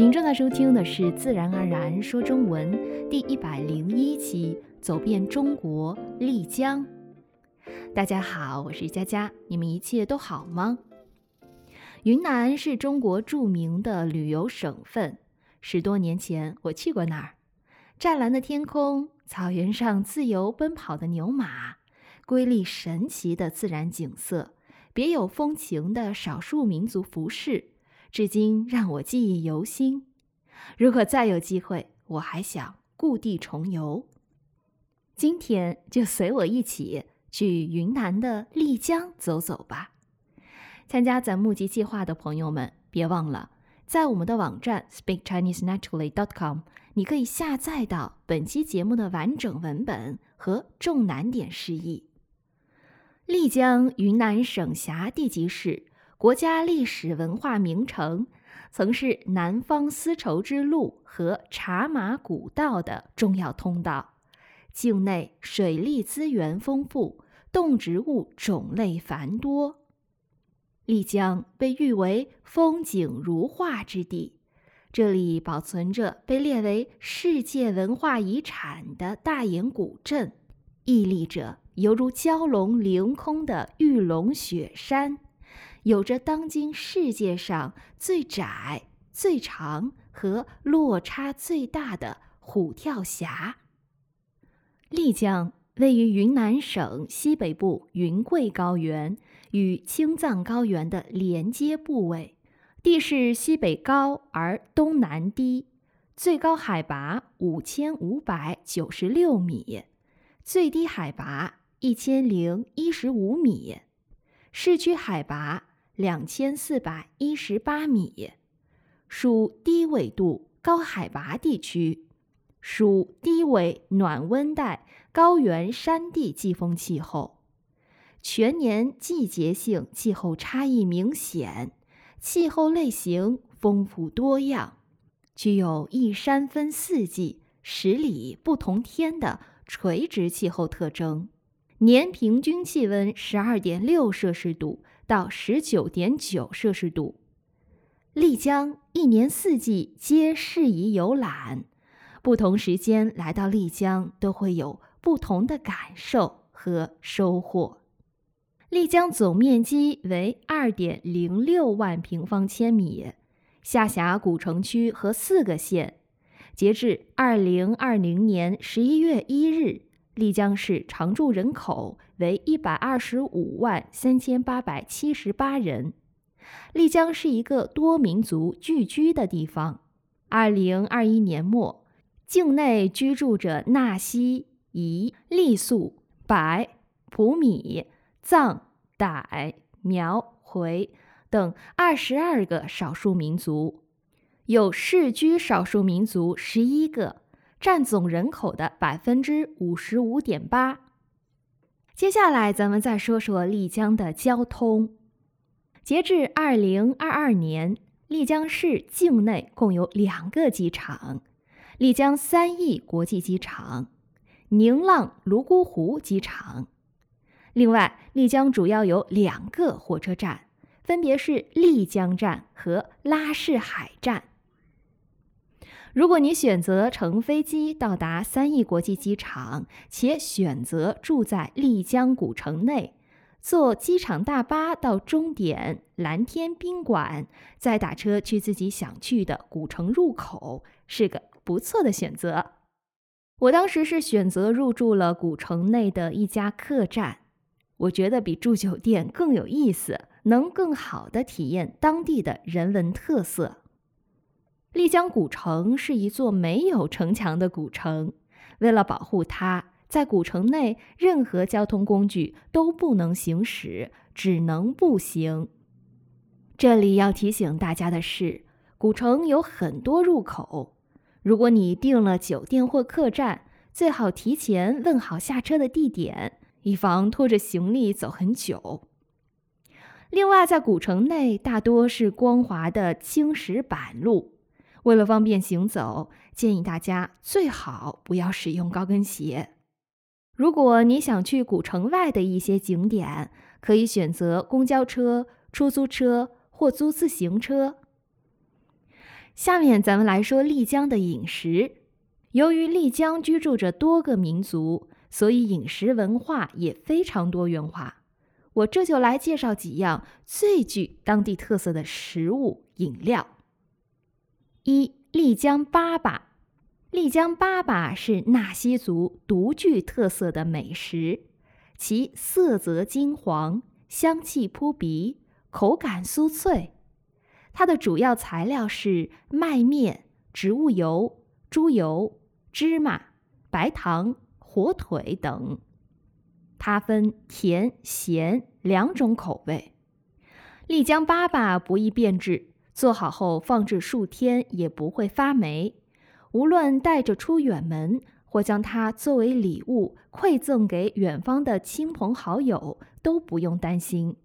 您正在收听的是《自然而然说中文》第一百零一期，走遍中国丽江。大家好，我是佳佳，你们一切都好吗？云南是中国著名的旅游省份，十多年前我去过那儿。湛蓝的天空，草原上自由奔跑的牛马，瑰丽神奇的自然景色，别有风情的少数民族服饰。至今让我记忆犹新。如果再有机会，我还想故地重游。今天就随我一起去云南的丽江走走吧。参加咱募集计划的朋友们，别忘了在我们的网站 speakchinesenaturally.com，你可以下载到本期节目的完整文本和重难点释义。丽江，云南省辖地级市。国家历史文化名城，曾是南方丝绸之路和茶马古道的重要通道。境内水利资源丰富，动植物种类繁多。丽江被誉为风景如画之地，这里保存着被列为世界文化遗产的大研古镇，屹立着犹如蛟龙凌空的玉龙雪山。有着当今世界上最窄、最长和落差最大的虎跳峡。丽江位于云南省西北部云贵高原与青藏高原的连接部位，地势西北高而东南低，最高海拔五千五百九十六米，最低海拔一千零一十五米，市区海拔。两千四百一十八米，属低纬度高海拔地区，属低纬暖温带高原山地季风气候，全年季节性气候差异明显，气候类型丰富多样，具有一山分四季、十里不同天的垂直气候特征，年平均气温十二点六摄氏度。到十九点九摄氏度，丽江一年四季皆适宜游览，不同时间来到丽江都会有不同的感受和收获。丽江总面积为二点零六万平方千米，下辖古城区和四个县。截至二零二零年十一月一日。丽江市常住人口为一百二十五万三千八百七十八人。丽江是一个多民族聚居的地方。二零二一年末，境内居住着纳西、彝、傈僳、白、普米、藏、傣、苗、回等二十二个少数民族，有世居少数民族十一个。占总人口的百分之五十五点八。接下来，咱们再说说丽江的交通。截至二零二二年，丽江市境内共有两个机场：丽江三义国际机场、宁浪泸沽湖机场。另外，丽江主要有两个火车站，分别是丽江站和拉市海站。如果你选择乘飞机到达三义国际机场，且选择住在丽江古城内，坐机场大巴到终点蓝天宾馆，再打车去自己想去的古城入口，是个不错的选择。我当时是选择入住了古城内的一家客栈，我觉得比住酒店更有意思，能更好的体验当地的人文特色。丽江古城是一座没有城墙的古城，为了保护它，在古城内任何交通工具都不能行驶，只能步行。这里要提醒大家的是，古城有很多入口，如果你订了酒店或客栈，最好提前问好下车的地点，以防拖着行李走很久。另外，在古城内大多是光滑的青石板路。为了方便行走，建议大家最好不要使用高跟鞋。如果你想去古城外的一些景点，可以选择公交车、出租车或租自行车。下面咱们来说丽江的饮食。由于丽江居住着多个民族，所以饮食文化也非常多元化。我这就来介绍几样最具当地特色的食物饮料。一、丽江粑粑。丽江粑粑是纳西族独具特色的美食，其色泽金黄，香气扑鼻，口感酥脆。它的主要材料是麦面、植物油、猪油、芝麻、白糖、火腿等。它分甜、咸两种口味。丽江粑粑不易变质，做好后放置数天也不会发霉。无论带着出远门，或将它作为礼物馈赠给远方的亲朋好友，都不用担心。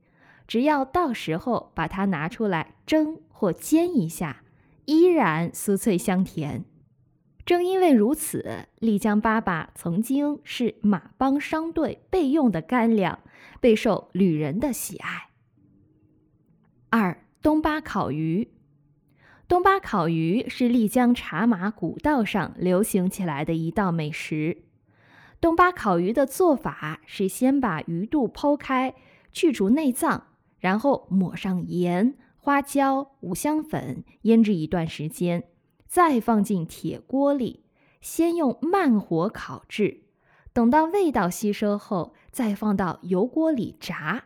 只要到时候把它拿出来蒸或煎一下，依然酥脆香甜。正因为如此，丽江粑粑曾经是马帮商队备用的干粮，备受旅人的喜爱。二东巴烤鱼。东巴烤鱼是丽江茶马古道上流行起来的一道美食。东巴烤鱼的做法是先把鱼肚剖开，去除内脏，然后抹上盐、花椒、五香粉，腌制一段时间，再放进铁锅里，先用慢火烤制，等到味道吸收后，再放到油锅里炸。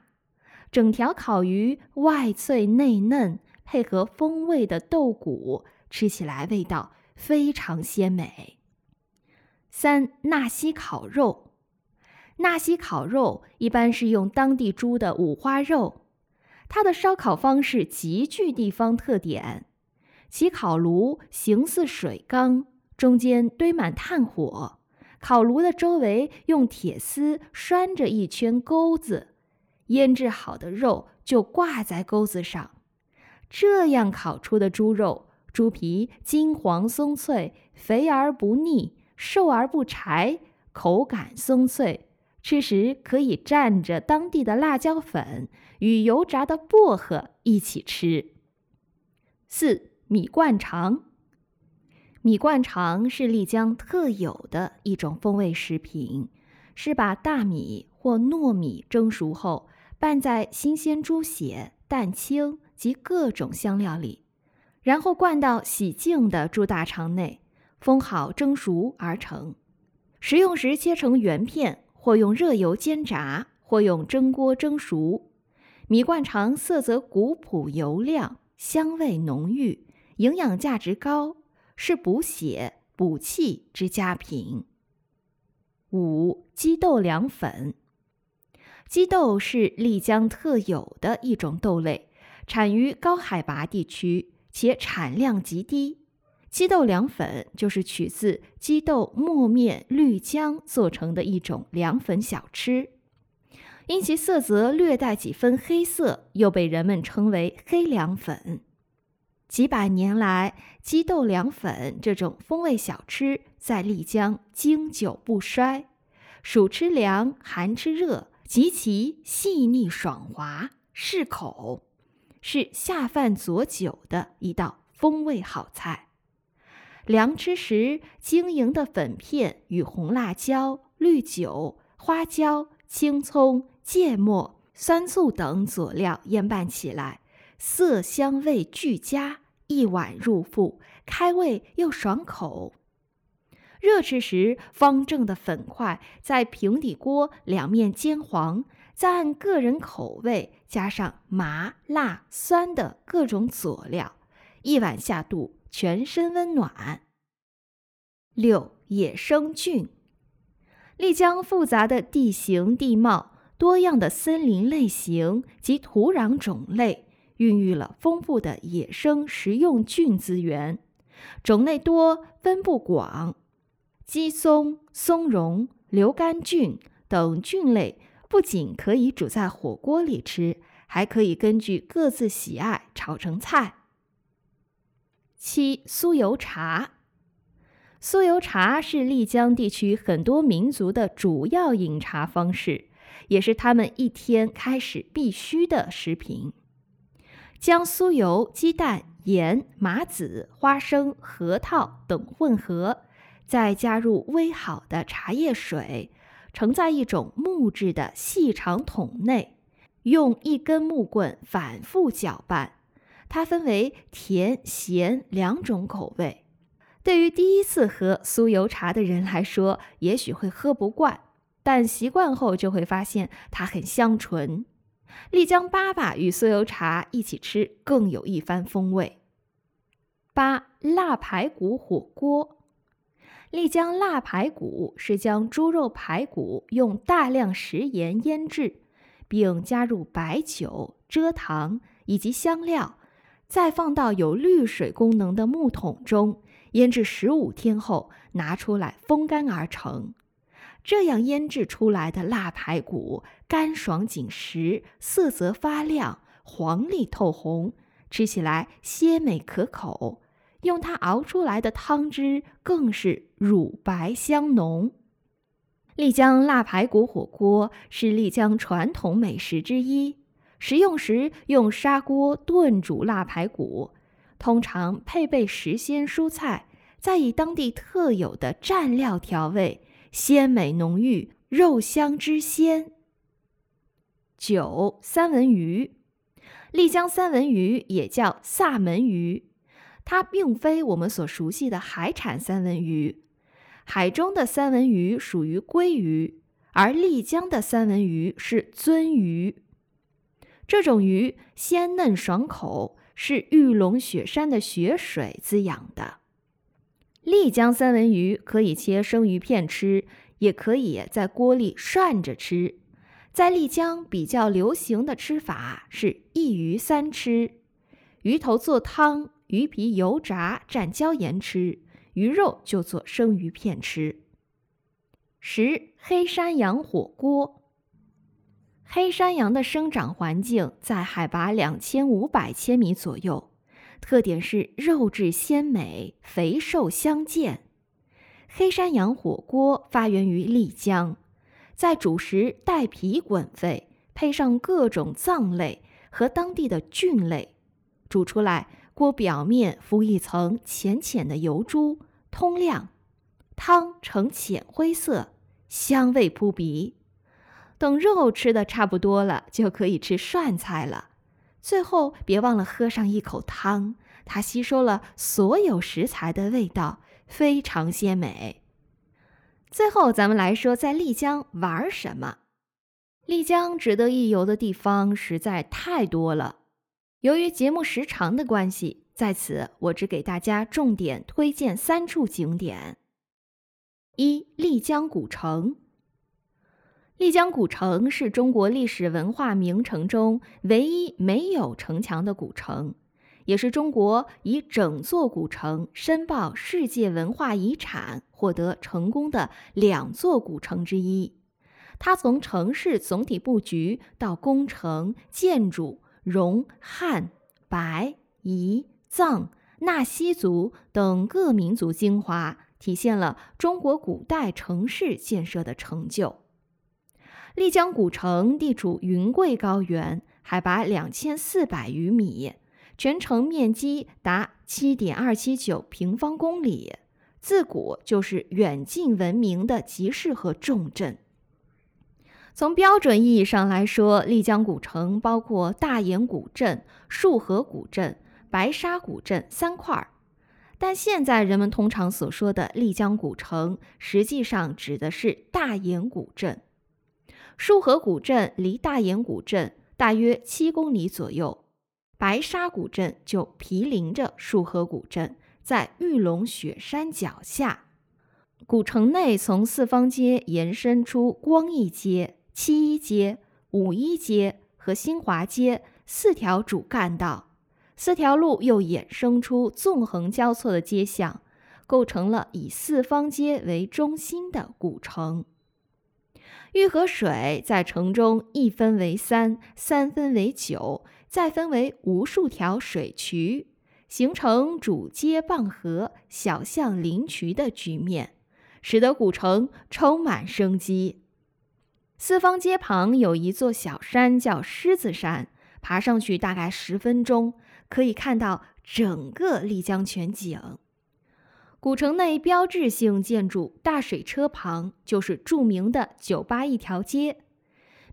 整条烤鱼外脆内嫩。配合风味的豆鼓，吃起来味道非常鲜美。三纳西烤肉，纳西烤肉一般是用当地猪的五花肉，它的烧烤方式极具地方特点。其烤炉形似水缸，中间堆满炭火，烤炉的周围用铁丝拴着一圈钩子，腌制好的肉就挂在钩子上。这样烤出的猪肉，猪皮金黄松脆，肥而不腻，瘦而不柴，口感松脆。吃时可以蘸着当地的辣椒粉与油炸的薄荷一起吃。四米灌肠，米灌肠是丽江特有的一种风味食品，是把大米或糯米蒸熟后拌在新鲜猪血、蛋清。及各种香料里，然后灌到洗净的猪大肠内，封好蒸熟而成。食用时切成圆片，或用热油煎炸，或用蒸锅蒸熟。米灌肠色泽古朴油亮，香味浓郁，营养价值高，是补血补气之佳品。五鸡豆凉粉，鸡豆是丽江特有的一种豆类。产于高海拔地区，且产量极低。鸡豆凉粉就是取自鸡豆、磨面、绿浆做成的一种凉粉小吃，因其色泽略带几分黑色，又被人们称为黑凉粉。几百年来，鸡豆凉粉这种风味小吃在丽江经久不衰，暑吃凉，寒吃热，极其细腻爽滑，适口。是下饭佐酒的一道风味好菜。凉吃时，晶莹的粉片与红辣椒、绿酒、花椒、青葱、芥末、酸醋等佐料腌拌起来，色香味俱佳，一碗入腹，开胃又爽口。热吃时，方正的粉块在平底锅两面煎黄。再按个人口味加上麻、辣、酸的各种佐料，一碗下肚，全身温暖。六野生菌，丽江复杂的地形地貌、多样的森林类型及土壤种类，孕育了丰富的野生食用菌资源，种类多，分布广，鸡松、松茸、牛肝菌等菌类。不仅可以煮在火锅里吃，还可以根据各自喜爱炒成菜。七酥油茶，酥油茶是丽江地区很多民族的主要饮茶方式，也是他们一天开始必须的食品。将酥油、鸡蛋、盐、麻籽、花生、核桃等混合，再加入煨好的茶叶水，盛在一种木质的细长桶内，用一根木棍反复搅拌。它分为甜、咸两种口味。对于第一次喝酥油茶的人来说，也许会喝不惯，但习惯后就会发现它很香醇。丽江粑粑与酥油茶一起吃，更有一番风味。八腊排骨火锅，丽江腊排骨是将猪肉排骨用大量食盐腌制，并加入白酒、蔗糖以及香料。再放到有滤水功能的木桶中腌制十五天后，拿出来风干而成。这样腌制出来的腊排骨干爽紧实，色泽发亮，黄里透红，吃起来鲜美可口。用它熬出来的汤汁更是乳白香浓。丽江腊排骨火锅是丽江传统美食之一。食用时用砂锅炖煮腊排骨，通常配备时鲜蔬菜，再以当地特有的蘸料调味，鲜美浓郁，肉香汁鲜。九三文鱼，丽江三文鱼也叫萨门鱼，它并非我们所熟悉的海产三文鱼，海中的三文鱼属于鲑鱼，而丽江的三文鱼是鳟鱼。这种鱼鲜嫩爽口，是玉龙雪山的雪水滋养的。丽江三文鱼可以切生鱼片吃，也可以在锅里涮着吃。在丽江比较流行的吃法是一鱼三吃：鱼头做汤，鱼皮油炸蘸椒盐吃，鱼肉就做生鱼片吃。十黑山羊火锅。黑山羊的生长环境在海拔两千五百千米左右，特点是肉质鲜美、肥瘦相间。黑山羊火锅发源于丽江，在主食带皮滚沸，配上各种脏类和当地的菌类，煮出来，锅表面浮一层浅浅的油珠，通亮，汤呈浅灰色，香味扑鼻。等肉吃的差不多了，就可以吃涮菜了。最后别忘了喝上一口汤，它吸收了所有食材的味道，非常鲜美。最后，咱们来说在丽江玩什么。丽江值得一游的地方实在太多了，由于节目时长的关系，在此我只给大家重点推荐三处景点：一、丽江古城。丽江古城是中国历史文化名城中唯一没有城墙的古城，也是中国以整座古城申报世界文化遗产获得成功的两座古城之一。它从城市总体布局到工程建筑，融汉、白、彝、藏、纳西族等各民族精华，体现了中国古代城市建设的成就。丽江古城地处云贵高原，海拔两千四百余米，全城面积达七点二七九平方公里，自古就是远近闻名的集市和重镇。从标准意义上来说，丽江古城包括大研古镇、束河古镇、白沙古镇三块儿，但现在人们通常所说的丽江古城，实际上指的是大研古镇。束河古镇离大研古镇大约七公里左右，白沙古镇就毗邻着束河古镇，在玉龙雪山脚下。古城内从四方街延伸出光义街、七一街、五一街和新华街四条主干道，四条路又衍生出纵横交错的街巷，构成了以四方街为中心的古城。玉河水在城中一分为三，三分为九，再分为无数条水渠，形成主街傍河、小巷临渠的局面，使得古城充满生机。四方街旁有一座小山，叫狮子山，爬上去大概十分钟，可以看到整个丽江全景。古城内标志性建筑大水车旁就是著名的酒吧一条街，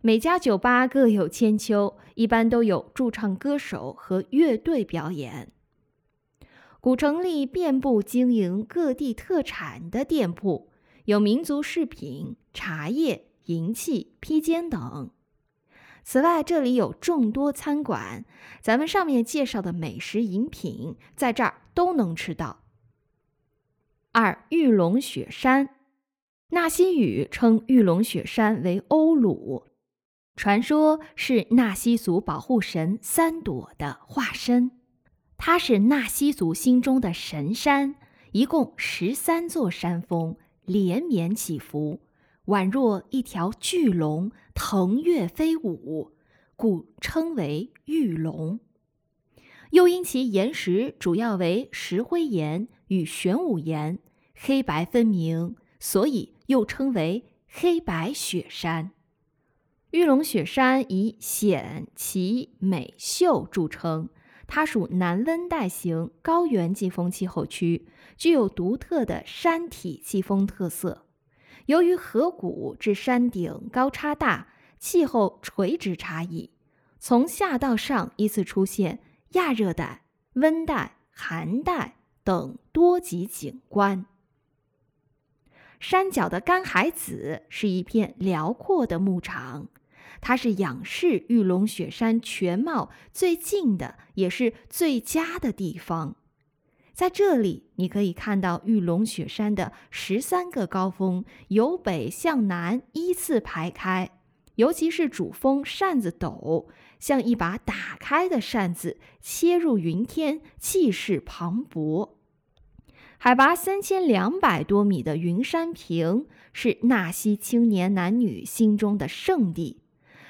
每家酒吧各有千秋，一般都有驻唱歌手和乐队表演。古城里遍布经营各地特产的店铺，有民族饰品、茶叶、银器、披肩等。此外，这里有众多餐馆，咱们上面介绍的美食饮品在这儿都能吃到。二玉龙雪山，纳西语称玉龙雪山为欧鲁，传说是纳西族保护神三朵的化身。它是纳西族心中的神山，一共十三座山峰连绵起伏，宛若一条巨龙腾跃飞舞，故称为玉龙。又因其岩石主要为石灰岩与玄武岩。黑白分明，所以又称为黑白雪山。玉龙雪山以险奇美秀著称，它属南温带型高原季风气候区，具有独特的山体季风特色。由于河谷至山顶高差大，气候垂直差异，从下到上依次出现亚热带、温带、寒带等多级景观。山脚的干海子是一片辽阔的牧场，它是仰视玉龙雪山全貌最近的，也是最佳的地方。在这里，你可以看到玉龙雪山的十三个高峰由北向南依次排开，尤其是主峰扇子陡，像一把打开的扇子，切入云天，气势磅礴。海拔三千两百多米的云山坪是纳西青年男女心中的圣地。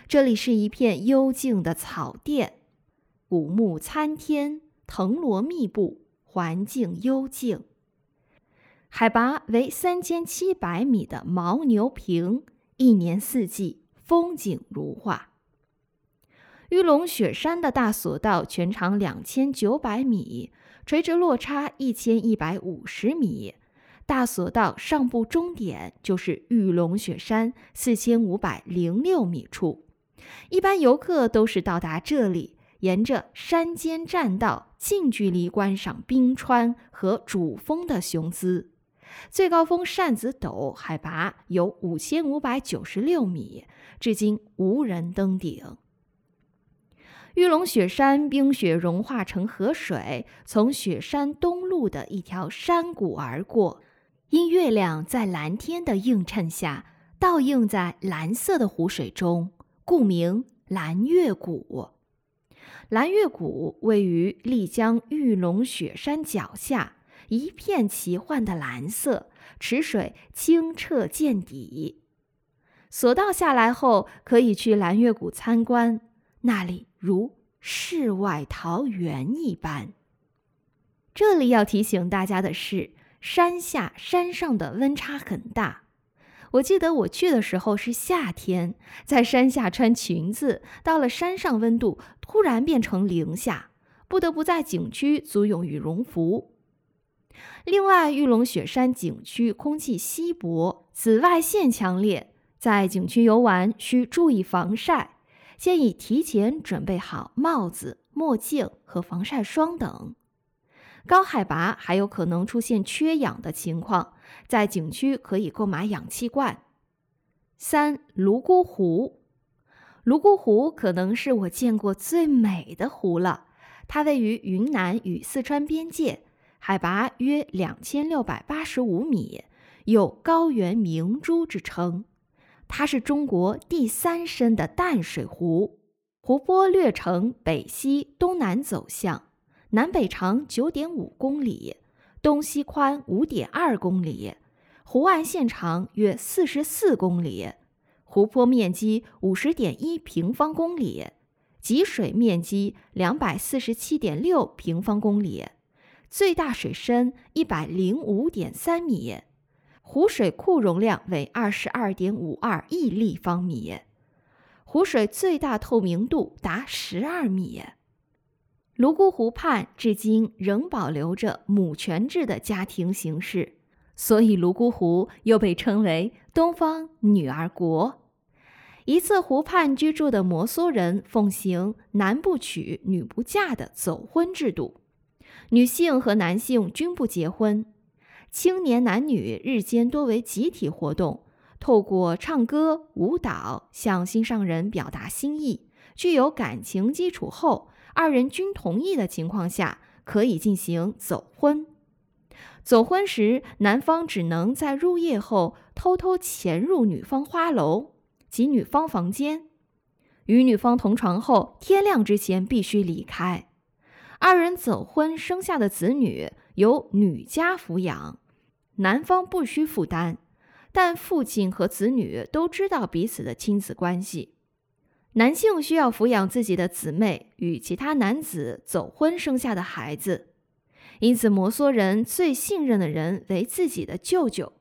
这里是一片幽静的草甸，古木参天，藤萝密布，环境幽静。海拔为三千七百米的牦牛坪，一年四季风景如画。玉龙雪山的大索道全长两千九百米。垂直落差一千一百五十米，大索道上部终点就是玉龙雪山四千五百零六米处。一般游客都是到达这里，沿着山间栈道近距离观赏冰川和主峰的雄姿。最高峰扇子陡，海拔有五千五百九十六米，至今无人登顶。玉龙雪山冰雪融化成河水，从雪山东麓的一条山谷而过，因月亮在蓝天的映衬下，倒映在蓝色的湖水中，故名蓝月谷。蓝月谷位于丽江玉龙雪山脚下，一片奇幻的蓝色，池水清澈见底。索道下来后，可以去蓝月谷参观，那里。如世外桃源一般。这里要提醒大家的是，山下山上的温差很大。我记得我去的时候是夏天，在山下穿裙子，到了山上温度突然变成零下，不得不在景区租用羽绒服。另外，玉龙雪山景区空气稀薄，紫外线强烈，在景区游玩需注意防晒。建议提前准备好帽子、墨镜和防晒霜等。高海拔还有可能出现缺氧的情况，在景区可以购买氧气罐。三泸沽湖，泸沽湖可能是我见过最美的湖了。它位于云南与四川边界，海拔约两千六百八十五米，有“高原明珠”之称。它是中国第三深的淡水湖，湖泊略呈北西东南走向，南北长九点五公里，东西宽五点二公里，湖岸线长约四十四公里，湖泊面积五十点一平方公里，集水面积两百四十七点六平方公里，最大水深一百零五点三米。湖水库容量为二十二点五二亿立方米，湖水最大透明度达十二米。泸沽湖畔至今仍保留着母权制的家庭形式，所以泸沽湖又被称为“东方女儿国”。一次湖畔居住的摩梭人奉行“男不娶，女不嫁”的走婚制度，女性和男性均不结婚，青年男女日间多为集体活动，透过唱歌、舞蹈向心上人表达心意，具有感情基础后。二人均同意的情况下，可以进行走婚。走婚时，男方只能在入夜后偷偷潜入女方花楼及女方房间，与女方同床后，天亮之前必须离开。二人走婚生下的子女由女家抚养，男方不需负担，但父亲和子女都知道彼此的亲子关系。男性需要抚养自己的姊妹与其他男子走婚生下的孩子，因此摩梭人最信任的人为自己的舅舅。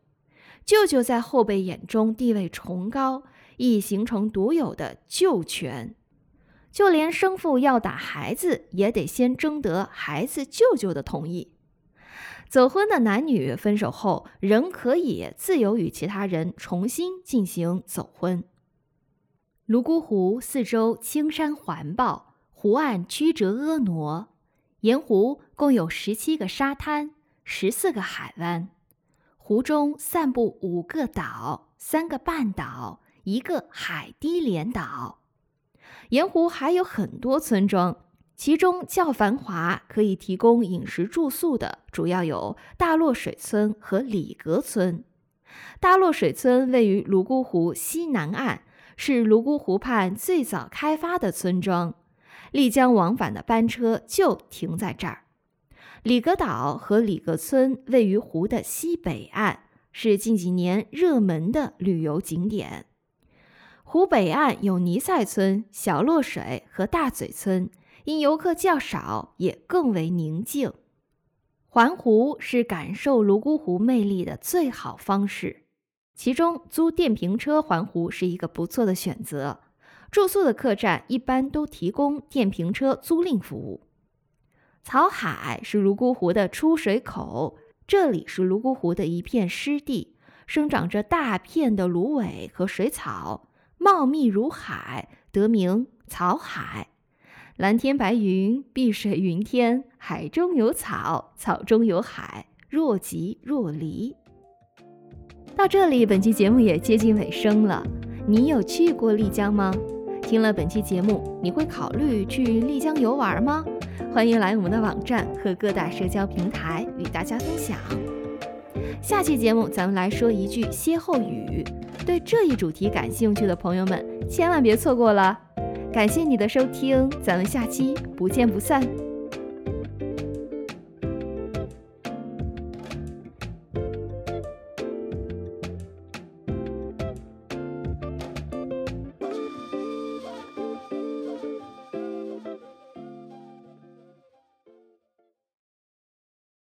舅舅在后辈眼中地位崇高，亦形成独有的舅权。就连生父要打孩子，也得先征得孩子舅舅的同意。走婚的男女分手后，仍可以自由与其他人重新进行走婚。泸沽湖四周青山环抱，湖岸曲折婀娜。沿湖共有十七个沙滩，十四个海湾。湖中散布五个岛、三个半岛、一个海堤连岛。沿湖还有很多村庄，其中较繁华、可以提供饮食住宿的，主要有大洛水村和里格村。大洛水村位于泸沽湖西南岸。是泸沽湖畔最早开发的村庄，丽江往返的班车就停在这儿。里格岛和里格村位于湖的西北岸，是近几年热门的旅游景点。湖北岸有尼赛村、小洛水和大嘴村，因游客较少，也更为宁静。环湖是感受泸沽湖魅力的最好方式。其中，租电瓶车环湖是一个不错的选择。住宿的客栈一般都提供电瓶车租赁服务。草海是泸沽湖的出水口，这里是泸沽湖的一片湿地，生长着大片的芦苇和水草，茂密如海，得名草海。蓝天白云，碧水云天，海中有草，草中有海，若即若离。到这里，本期节目也接近尾声了。你有去过丽江吗？听了本期节目，你会考虑去丽江游玩吗？欢迎来我们的网站和各大社交平台与大家分享。下期节目咱们来说一句歇后语，对这一主题感兴趣的朋友们千万别错过了。感谢你的收听，咱们下期不见不散。